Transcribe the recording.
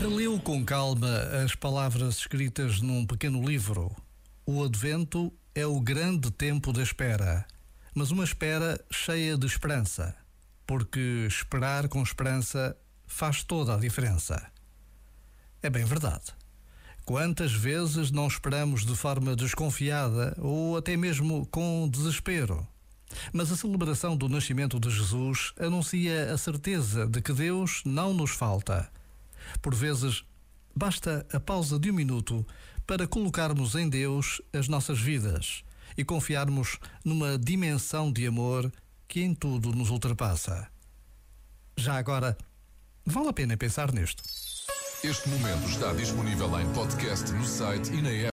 Releu com calma as palavras escritas num pequeno livro. O Advento é o grande tempo da espera, mas uma espera cheia de esperança, porque esperar com esperança faz toda a diferença. É bem verdade. Quantas vezes não esperamos de forma desconfiada ou até mesmo com desespero? Mas a celebração do nascimento de Jesus anuncia a certeza de que Deus não nos falta. Por vezes, basta a pausa de um minuto para colocarmos em Deus as nossas vidas e confiarmos numa dimensão de amor que em tudo nos ultrapassa. Já agora, vale a pena pensar nisto. Este momento está disponível em podcast no site e na app.